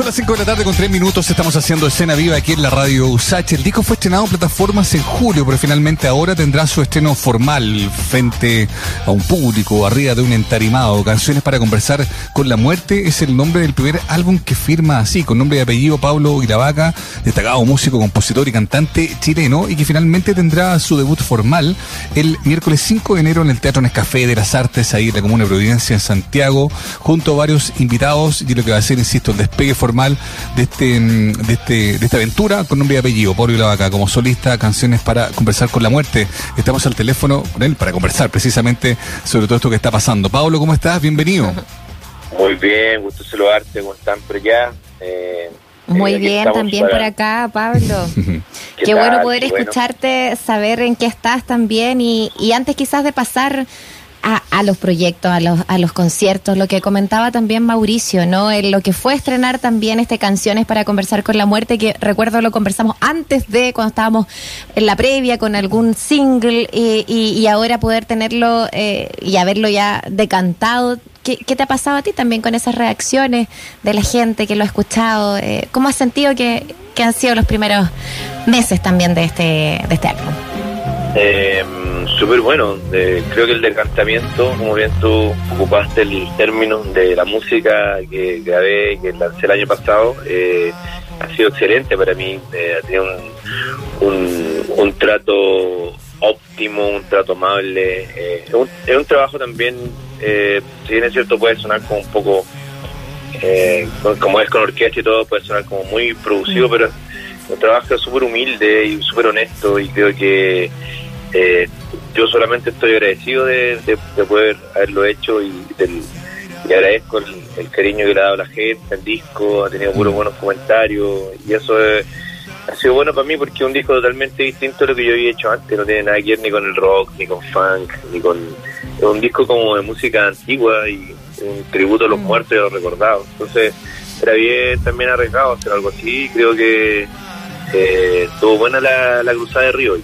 for the Las 5 de la tarde con 3 minutos. Estamos haciendo escena viva aquí en la radio USACH. El disco fue estrenado en plataformas en julio, pero finalmente ahora tendrá su estreno formal frente a un público, arriba de un entarimado. Canciones para conversar con la muerte es el nombre del primer álbum que firma así, con nombre y apellido Pablo Iravaca, destacado músico, compositor y cantante chileno, y que finalmente tendrá su debut formal el miércoles 5 de enero en el Teatro Nescafé de las Artes, ahí en la Comuna de Providencia, en Santiago, junto a varios invitados, y lo que va a ser, insisto, el despegue formal de este, mm, de este, de esta aventura con nombre y apellido, Pablo Vaca, como solista, canciones para conversar con la muerte. Estamos al teléfono con él para conversar precisamente sobre todo esto que está pasando. Pablo, ¿cómo estás? Bienvenido. Muy bien, gusto saludarte, ¿cómo están por allá? Eh, Muy bien, también por acá, Pablo. Qué, bueno poder escucharte, saber en qué estás también y, y antes quizás de pasar a, a, los proyectos, a los, a los conciertos, lo que comentaba también Mauricio, ¿no? En lo que fue estrenar también este Canciones para conversar con la muerte, que recuerdo lo conversamos antes de cuando estábamos en la previa con algún single y, y, y ahora poder tenerlo eh, y haberlo ya decantado. ¿Qué, ¿Qué, te ha pasado a ti también con esas reacciones de la gente que lo ha escuchado? Eh, ¿Cómo has sentido que, que han sido los primeros meses también de este, de este álbum? Eh, Súper bueno, eh, creo que el decantamiento, como bien tú ocupaste el término de la música que grabé, que lancé el año pasado, eh, ha sido excelente para mí, eh, ha tenido un, un, trato óptimo, un trato amable, eh, es un, es, un, trabajo también, eh, si bien es cierto puede sonar como un poco, como es con orquesta y todo, puede sonar como muy producido, pero un trabajo súper humilde y súper honesto y creo que eh, yo solamente estoy agradecido de, de, de, poder haberlo hecho y, del, y agradezco el, el, cariño que le ha dado la gente al disco, ha tenido puros buenos comentarios y eso es, ha sido bueno para mí porque es un disco totalmente distinto a lo que yo había hecho antes, no tiene nada que ver ni con el rock, ni con funk, ni con... Es un disco como de música antigua y un tributo a los muertos y a los recordados. Entonces era bien también arriesgado hacer algo así, creo que eh, estuvo buena la, la cruzada de Río.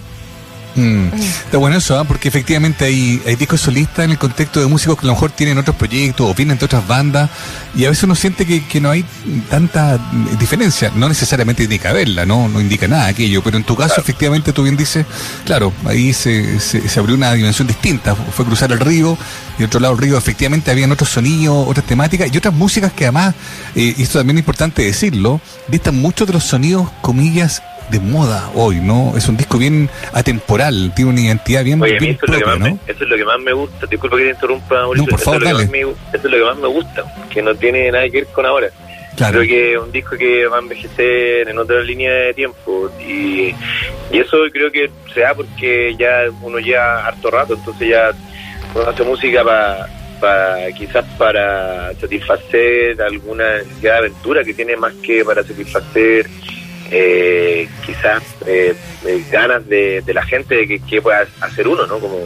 Mm. Está bueno eso, ¿eh? porque efectivamente hay, hay discos solistas en el contexto de músicos que a lo mejor tienen otros proyectos o vienen de otras bandas y a veces uno siente que, que no hay tanta diferencia. No necesariamente indica verla, ¿no? no indica nada aquello, pero en tu caso, claro. efectivamente, tú bien dices, claro, ahí se, se, se, abrió una dimensión distinta. Fue cruzar el río y otro lado del río, efectivamente, habían otros sonidos, otras temáticas y otras músicas que además, eh, y esto también es importante decirlo, distan mucho de los sonidos, comillas, de moda hoy, ¿no? Es un disco bien atemporal, tiene una identidad bien, Oye, bien eso, propia, es lo que más ¿no? me, eso es lo que más me gusta. Disculpa que te interrumpa, Mauricio. No, por favor, eso, dale. Es me, eso es lo que más me gusta, que no tiene nada que ver con ahora. Claro. Creo que es un disco que va a envejecer en otra línea de tiempo y, y eso creo que se da porque ya uno ya harto rato, entonces ya uno hace música para para quizás para satisfacer alguna necesidad de aventura que tiene más que para satisfacer eh, quizás eh, eh, ganas de, de, la gente de que, pueda hacer uno, ¿no? Como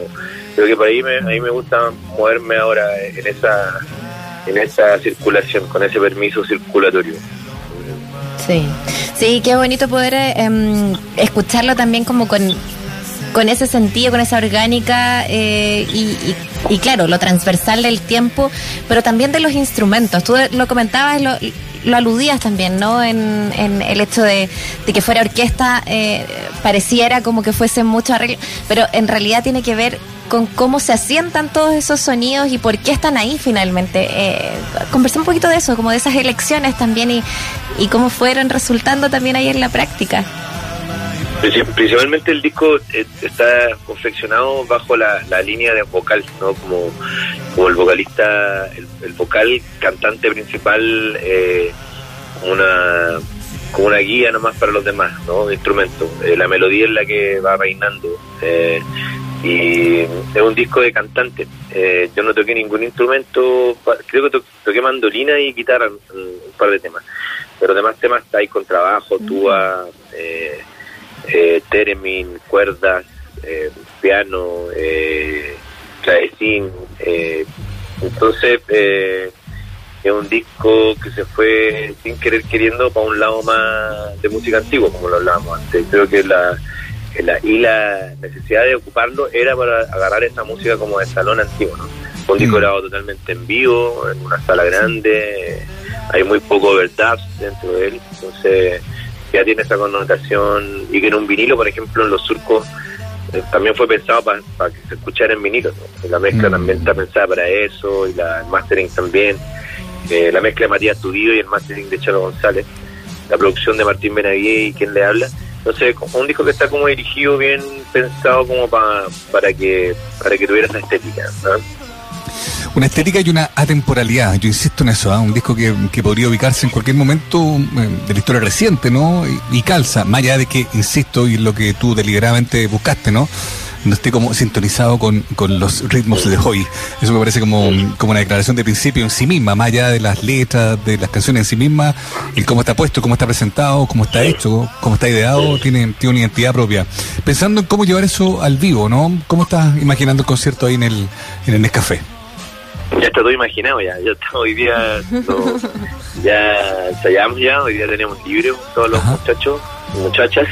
creo que por ahí me, a mí me gusta moverme ahora en esa en esa circulación, con ese permiso circulatorio. Sí, sí, qué bonito poder eh, escucharlo también como con con ese sentido, con esa orgánica eh, y, y, y, claro, lo transversal del tiempo, pero también de los instrumentos. Tú lo comentabas, lo, lo aludías también, ¿no? En, en el hecho de, que fuera orquesta, eh, pareciera como que fuese mucho arreglo, pero en realidad tiene que ver con cómo se asientan todos esos sonidos y por qué están ahí finalmente. Eh, conversé un poquito de eso, como de esas elecciones también y, y cómo fueron resultando también ahí en la práctica. Principalmente el disco está confeccionado bajo la, la línea de vocal, ¿no? Como, como el vocalista, el, el, vocal cantante principal, eh, una como una guía nomás para los demás, ¿no? Instrumento. Eh, la melodía es la que va reinando. Eh, y es un disco de cantante. Eh, yo no toqué ningún instrumento, creo que to toqué mandolina y guitarra un, un par de temas. Pero demás temas está ahí con trabajo, tuba, eh, eh, theremin, cuerdas, eh, piano, eh, clavecín. Eh, entonces eh, es un disco que se fue sin querer queriendo para un lado más de música antigua, como lo hablábamos antes. Creo que la, la y la necesidad de ocuparlo era para agarrar esa música como de salón antiguo, ¿no? Un disco grabado totalmente en vivo, en una sala grande, hay muy poco overdubs dentro de él, entonces ya tiene esa connotación y que en un vinilo, por ejemplo, en los surcos eh, también fue pensado para que se escuchara en vinilo. La mezcla mm. también está pensada para eso y la, el mastering también. Eh, la mezcla de Matías Tudillo y el mastering de Chalo González. La producción de Martín Benavides y quien le habla. Entonces, un disco que está como dirigido, bien pensado como para para que para que tuviera esa estética. Una estética y una atemporalidad, yo insisto en eso, ¿ah? un disco que, podría ubicarse en cualquier momento eh, de la historia reciente, ¿no? Y, calza, más allá de que, insisto, y lo que tú deliberadamente buscaste, ¿no? no esté como sintonizado con, los ritmos de hoy. Eso me parece como, como una declaración de principio en sí misma, más allá de las letras, de las canciones en sí mismas, y cómo está puesto, cómo está presentado, cómo está hecho, cómo está ideado, tiene, tiene una identidad propia. Pensando en cómo llevar eso al vivo, ¿no? ¿Cómo estás imaginando el concierto ahí en el, en el Nescafé? Ya está todo imaginado ya, ya está, hoy día ya ensayamos ya, hoy día tenemos libre todos los muchachos y muchachas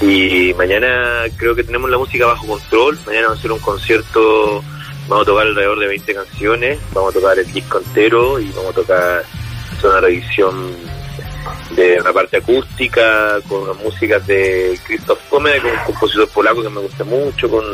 y mañana creo que tenemos la música bajo control, mañana vamos a hacer un concierto, vamos a tocar alrededor de 20 canciones, vamos a tocar el disco entero y vamos a tocar una revisión de una parte acústica, con músicas de Christoph Come, con un compositor polaco que me gusta mucho, con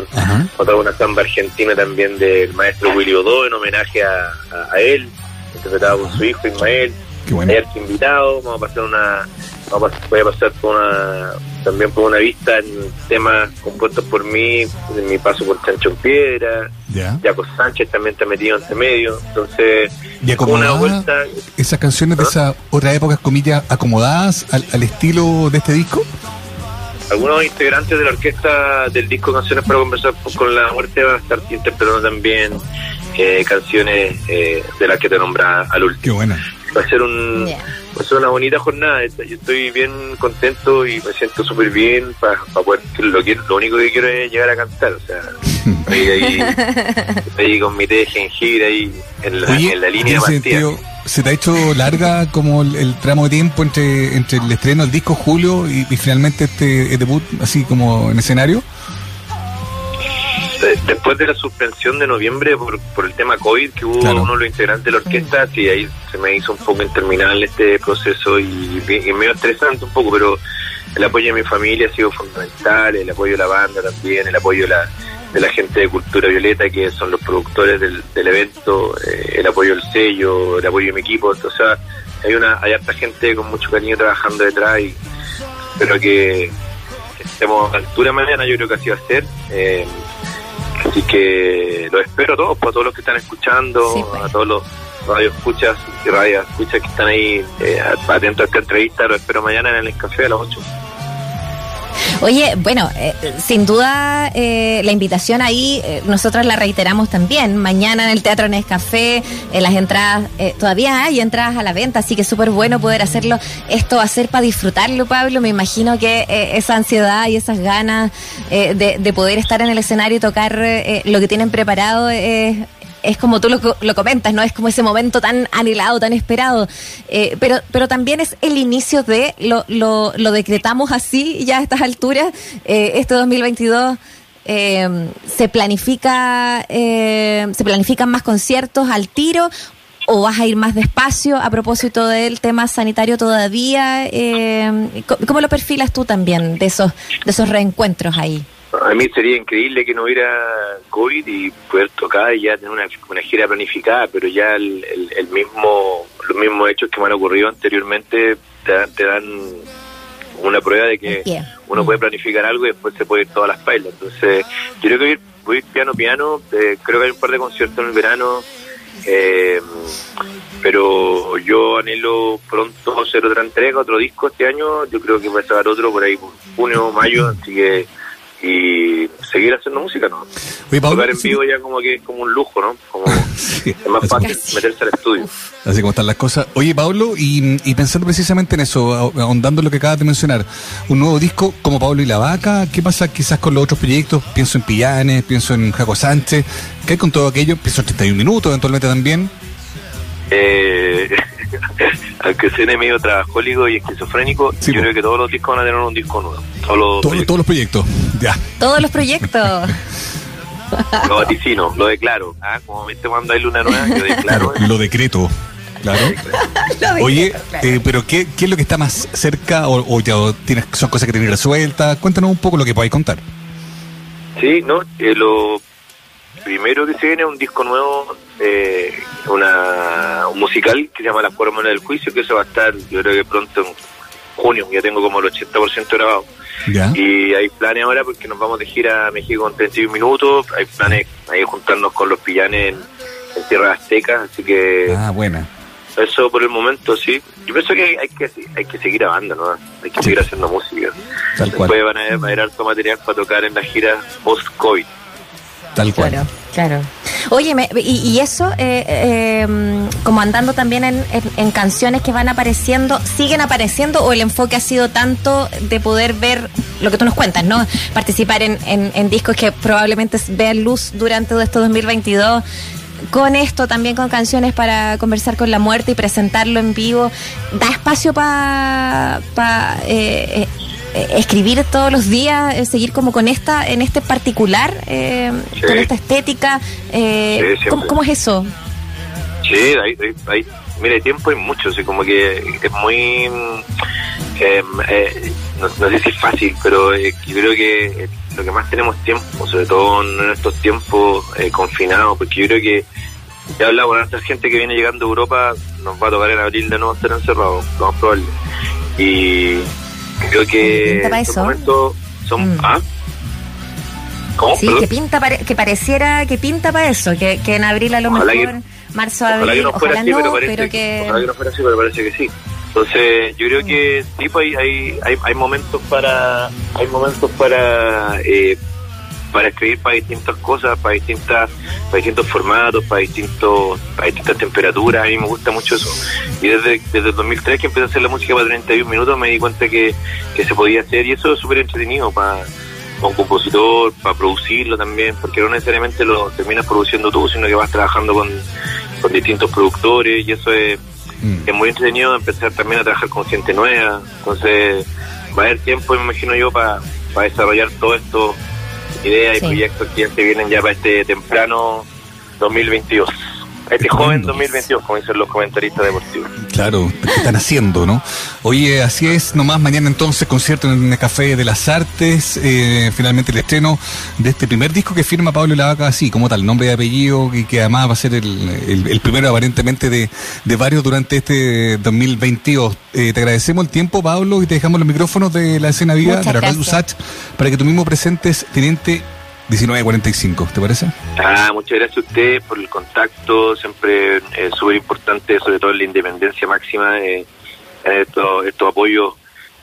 otra una samba argentina también del maestro Willy Odo en homenaje a, él, interpretado por su hijo Ismael. Qué invitado, vamos a pasar una, a pasar por una, también por una vista en temas compuestos por mí, en mi paso por Chancho en Piedra, ya. Jaco Sánchez también está metido entre medio, entonces una vuelta. ¿Esas canciones de esa otra época, comillas, acomodadas al, estilo de este disco? Algunos integrantes de la orquesta del disco Canciones para Conversar con la Muerte van a estar interpretando también eh, canciones eh, de las que te nombra al último. Qué buena. Va a ser un... Va a ser una bonita jornada. Yo estoy bien contento y me siento súper bien para poder. Lo, lo único que quiero es llegar a cantar. O sea, ahí, ahí, con mi té de jengibre ahí en la, en la línea de ¿Se te ha hecho larga como el, tramo de tiempo entre, entre el estreno del disco Julio y, y finalmente este debut así como en escenario? Después de la suspensión de noviembre por, por el tema COVID que hubo uno de los integrantes de la orquesta, sí, ahí se me hizo un poco interminable este proceso y, y medio estresante un poco, pero el apoyo de mi familia ha sido fundamental, el apoyo de la banda también, el apoyo de la, de la gente de Cultura Violeta, que son los productores del, del evento, eh, el apoyo del sello, el apoyo de mi equipo, o sea, hay una hay harta gente con mucho cariño trabajando detrás y espero que, estemos a altura mañana, yo creo que así va a ser. Eh, Así que lo espero a todos, pues, a todos los que están escuchando, pues. a todos los radioescuchas y radioescuchas que están ahí eh, atentos a esta entrevista, lo espero mañana en el café a las 8. Oye, bueno, eh, sin duda eh, la invitación ahí, eh, nosotros la reiteramos también. Mañana en el Teatro Nescafé, en las entradas, todavía hay entradas a la venta, así que súper bueno poder hacerlo. Esto va a ser para disfrutarlo, Pablo. Me imagino que esa ansiedad y esas ganas de, de, poder estar en el escenario y tocar lo que tienen preparado es es como tú lo, lo, comentas, ¿no? Es como ese momento tan anhelado, tan esperado. Eh, pero, pero también es el inicio de, lo, lo, lo decretamos así ya a estas alturas, eh, este 2022. Eh, se planifica se planifican más conciertos al tiro o vas a ir más despacio a propósito del tema sanitario todavía ¿cómo lo perfilas tú también de esos de esos reencuentros ahí? A mí sería increíble que no hubiera COVID y poder tocar y ya tener una, gira planificada, pero ya el, mismo, los mismos hechos que me han ocurrido anteriormente te, dan una prueba de que uno puede planificar algo y después se puede ir todas las pailas. Entonces, yo creo que voy, a ir piano piano, eh, creo que hay un par de conciertos en el verano, eh, pero yo anhelo pronto hacer otra entrega, otro disco este año, yo creo que voy a sacar otro por ahí junio o mayo, así que y seguir haciendo música, ¿no? Oye, Tocar en vivo ya como que es como un lujo, ¿no? Como es más fácil meterse al estudio. Así como están las cosas. Oye, Pablo, y, y, pensando precisamente en eso, ahondando en lo que acabas de mencionar, un nuevo disco como Pablo y la Vaca, ¿qué pasa quizás con los otros proyectos? Pienso en Pillanes, pienso en Jaco Sánchez, ¿qué hay con todo aquello? Pienso en 31 minutos eventualmente también. Eh, aunque suene medio trabajólico y esquizofrénico, yo creo que todos los discos van a tener un disco nuevo. Todos los, todos, los proyectos, ya. Todos los proyectos. Lo vaticino, lo declaro. ¿ah? Como viste cuando hay luna nueva, yo declaro. lo decreto. Claro. Oye, eh, pero qué, ¿qué es lo que está más cerca o, ya tienes, son cosas que tienes resueltas? Cuéntanos un poco lo que podáis contar. Sí, no, eh, lo primero que se viene es un disco nuevo, eh, una, un musical que se llama La Fórmula del Juicio, que eso va a estar, yo creo que pronto en junio, ya tengo como el 80% grabado. Y hay planes ahora porque nos vamos de gira a México con 31 minutos, hay planes ahí juntarnos con los pillanes en, Tierra Azteca, así que... Ah, buena. Eso por el momento, sí. Yo pienso que hay que, hay que seguir grabando, ¿no? Hay que seguir haciendo música. Después van a, haber harto material para tocar en la gira post-COVID. Tal cual. Claro, claro. Oye, y, eso, eh, eh, como andando también en, canciones que van apareciendo, ¿siguen apareciendo o el enfoque ha sido tanto de poder ver lo que tú nos cuentas, ¿no? Participar en, en discos que probablemente vean luz durante todo este 2022 con esto, también con canciones para conversar con la muerte y presentarlo en vivo, da espacio para eh, eh, escribir todos los días, eh, seguir como con esta, en este particular, con esta estética. ¿cómo, es eso? Sí, hay, hay, mire, tiempo hay mucho, así como que es muy... no, sé si es fácil, pero yo creo que lo que más tenemos tiempo, sobre todo en estos tiempos confinados, porque yo creo que ya hablaba con esta gente que viene llegando a Europa, nos va a tocar en abril de nuevo estar encerrados, lo más probable. Y creo que en estos momentos son... Mm. ¿Ah? ¿Cómo? Sí, que pinta que pareciera que pinta para eso, que, que en abril a lo mejor, marzo, abril, ojalá, que no, fuera así, pero parece, que... Ojalá que no fuera así, pero parece que sí. Entonces, yo creo mm. que sí, pues, hay, hay, hay momentos para hay momentos para eh, para escribir para distintas cosas, para distintas, para distintos formatos, para distintos, para distintas temperaturas, a mí me gusta mucho eso. Y desde, desde el 2003 que empecé a hacer la música para 31 minutos me di cuenta que, se podía hacer y eso es súper entretenido para, un compositor, para producirlo también, porque no necesariamente lo terminas produciendo tú, sino que vas trabajando con, distintos productores y eso es, mm. es muy entretenido empezar también a trabajar con gente nueva. Entonces va a haber tiempo, me imagino yo, para, para desarrollar todo esto ideas y proyectos que ya se vienen ya para este temprano 2022 este joven 2022, como dicen los comentaristas deportivos. Claro, ¿qué están haciendo, no? Oye, así es, nomás mañana entonces concierto en el Café de las Artes, eh, finalmente el estreno de este primer disco que firma Pablo Lavaca así, como tal, nombre y apellido, y que además va a ser el, primero aparentemente de, varios durante este 2022. Eh, te agradecemos el tiempo, Pablo, y te dejamos los micrófonos de la escena viva de la Radio USACH para que tú mismo presentes, Teniente 19.45, ¿te parece? Ah, muchas gracias a usted por el contacto, siempre es súper importante, sobre todo en la independencia máxima, de estos, estos apoyos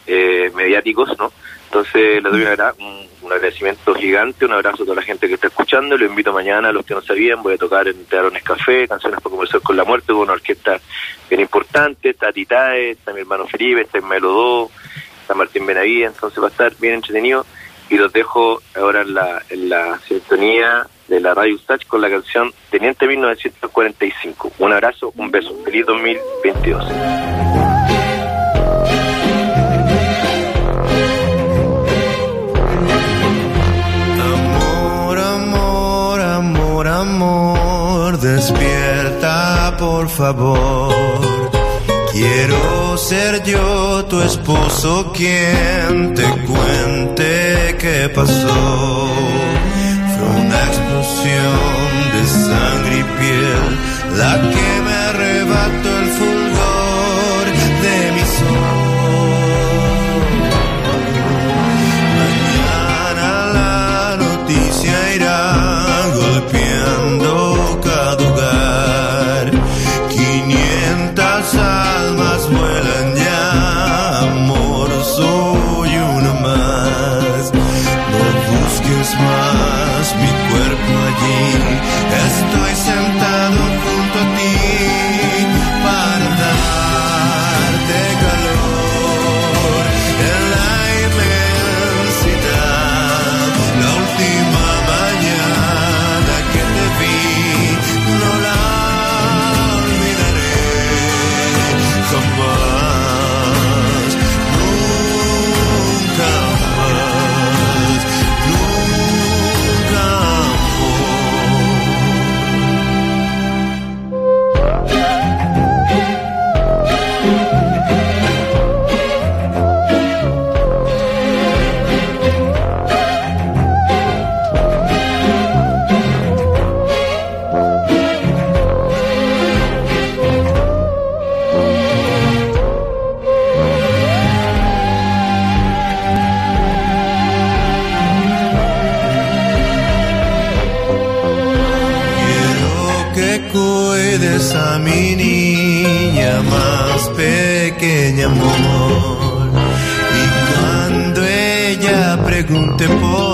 eh, mediáticos, ¿no? Entonces le doy un, un, agradecimiento gigante, un abrazo a toda la gente que está escuchando, lo invito mañana a los que no sabían, voy a tocar en Teatrones Café, canciones para conversar con la muerte, con una orquesta bien importante, está Titae, está mi hermano Felipe, está Melodó, está Martín Benavía, entonces va a estar bien entretenido y los dejo ahora en la, la sintonía de la Radio Ustach con la canción Teniente 1945. Un abrazo, un beso. Feliz 2022. Amor, amor, amor, amor, despierta por favor Quiero ser yo tu esposo quien pasó. Fue una explosión de sangre y piel la que me arrebató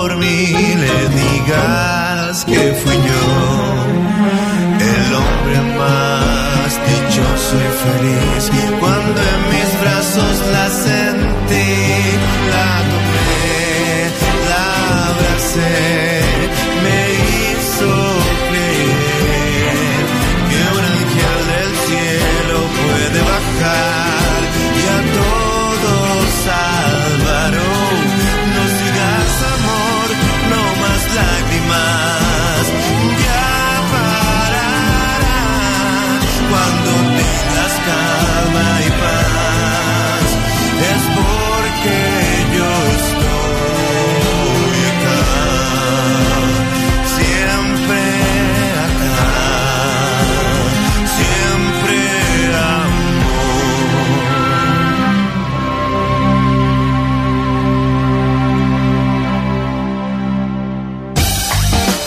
por mí le digas que fui yo el hombre más dichoso y feliz. Cuando en mis brazos la sentí, la tomé, la abracé.